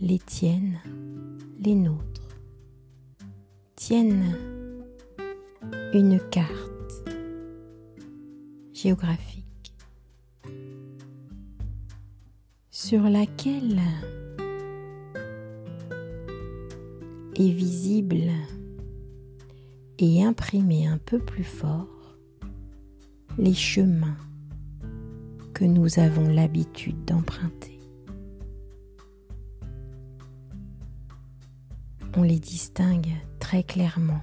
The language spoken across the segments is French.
les tiennes, les nôtres, tiennent une carte géographique sur laquelle est visible et imprimé un peu plus fort les chemins que nous avons l'habitude d'emprunter. Les distingue très clairement,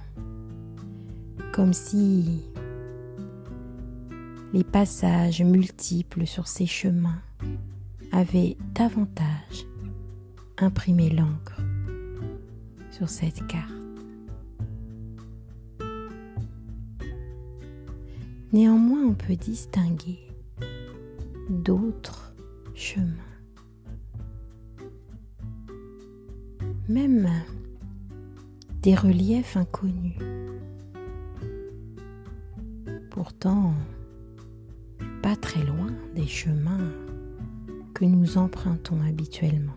comme si les passages multiples sur ces chemins avaient davantage imprimé l'encre sur cette carte. Néanmoins, on peut distinguer d'autres chemins. Même des reliefs inconnus. Pourtant, pas très loin des chemins que nous empruntons habituellement.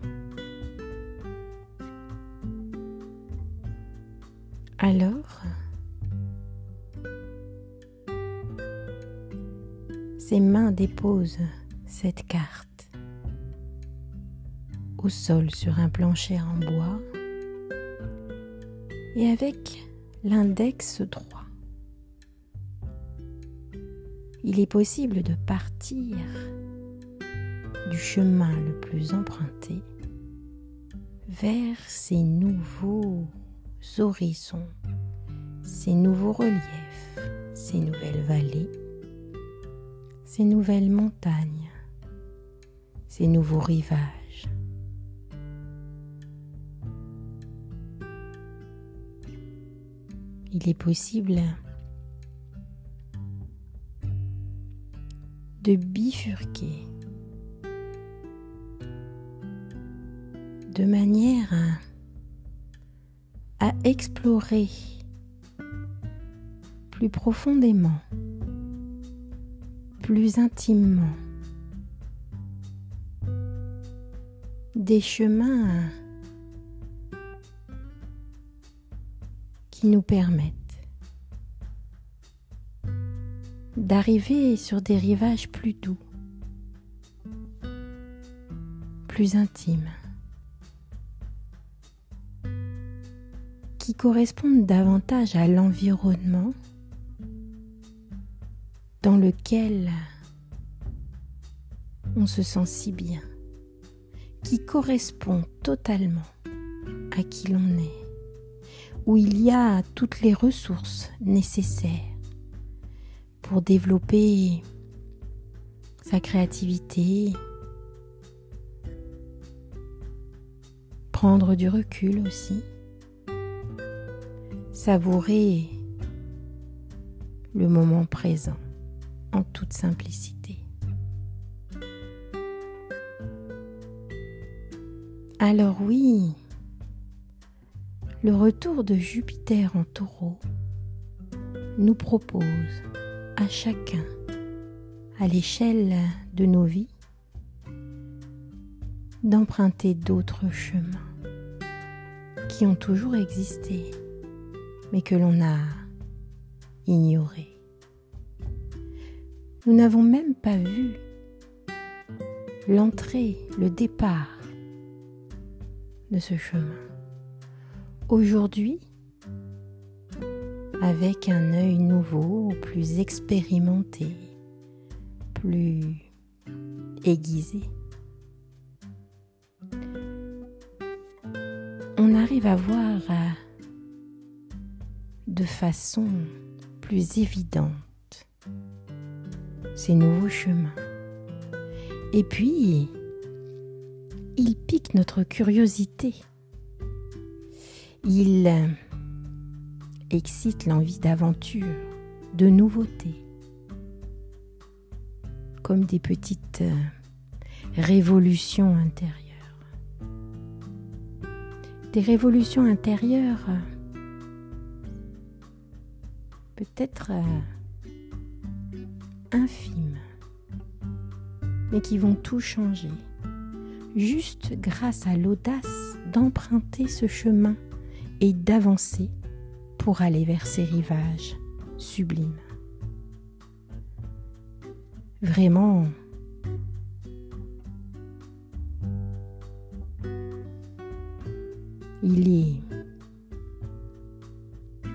Alors, ses mains déposent cette carte au sol sur un plancher en bois et avec l'index droit. Il est possible de partir du chemin le plus emprunté vers ces nouveaux horizons, ces nouveaux reliefs, ces nouvelles vallées ces nouvelles montagnes, ces nouveaux rivages. Il est possible de bifurquer de manière à, explorer plus profondément plus intimement des chemins nous permettent d'arriver sur des rivages plus doux, plus intimes, qui correspondent davantage à l'environnement dans lequel on se sent si bien, qui correspond totalement à qui l'on est, où il y a toutes les ressources nécessaires pour développer sa créativité, prendre du recul aussi, savourer le moment présent en toute simplicité. Alors oui, le retour de Jupiter en taureau nous propose à chacun, à l'échelle de nos vies, d'emprunter d'autres chemins qui ont toujours existé, mais que l'on a ignorés. Nous n'avons même pas vu l'entrée, le départ de ce chemin. Aujourd'hui, avec un œil nouveau, plus expérimenté, plus aiguisé, on arrive à voir de façon plus évidente ces nouveaux chemins. Et puis, il pique notre curiosité. Il excite l'envie d'aventure, de nouveauté, comme des petites révolutions intérieures. Des révolutions intérieures peut-être infimes, mais qui vont tout changer. juste grâce à l'audace d'emprunter ce chemin et d'avancer pour aller vers ces rivages sublimes. Vraiment, il est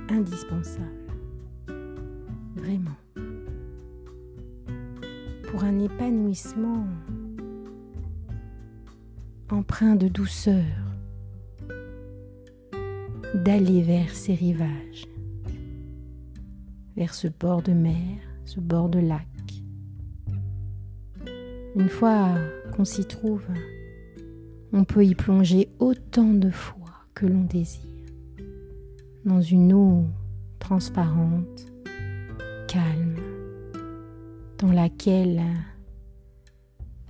indispensable, vraiment, pour un épanouissement empreint de douceur, d'aller vers ces rivages, vers ce bord de mer, ce bord de lac. Une fois qu'on s'y trouve, on peut y plonger autant de fois que l'on désire, dans une eau transparente, calme, dans laquelle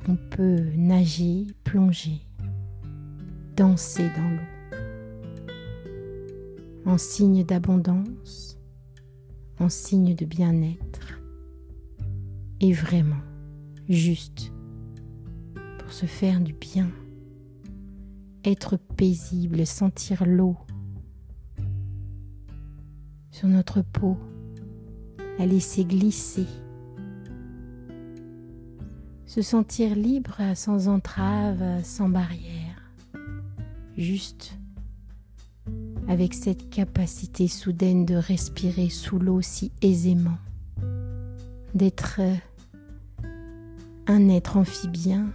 on peut nager, plonger, danser dans l'eau, en signe d'abondance, en signe de bien-être, et vraiment juste pour se faire du bien, être paisible, sentir l'eau sur notre peau, la laisser glisser. Se sentir libre sans entrave, sans barrière, juste avec cette capacité soudaine de respirer sous l'eau si aisément, d'être un être amphibien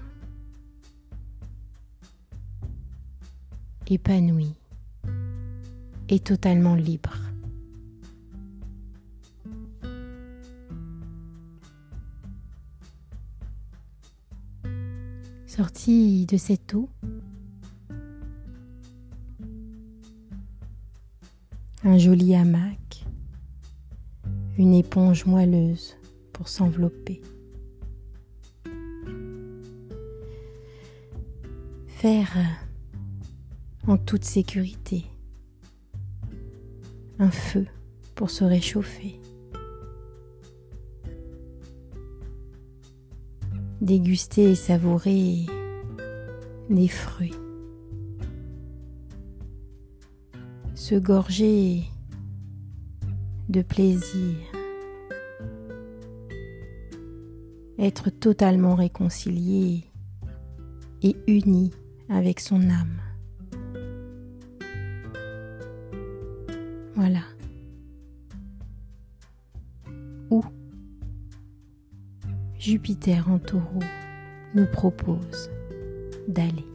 épanoui et totalement libre. Sorti de cette eau, un joli hamac, une éponge moelleuse pour s'envelopper. Faire en toute sécurité un feu pour se réchauffer. déguster et savourer des fruits, se gorger de plaisir, être totalement réconcilié et uni avec son âme. Voilà. Jupiter en taureau nous propose d'aller.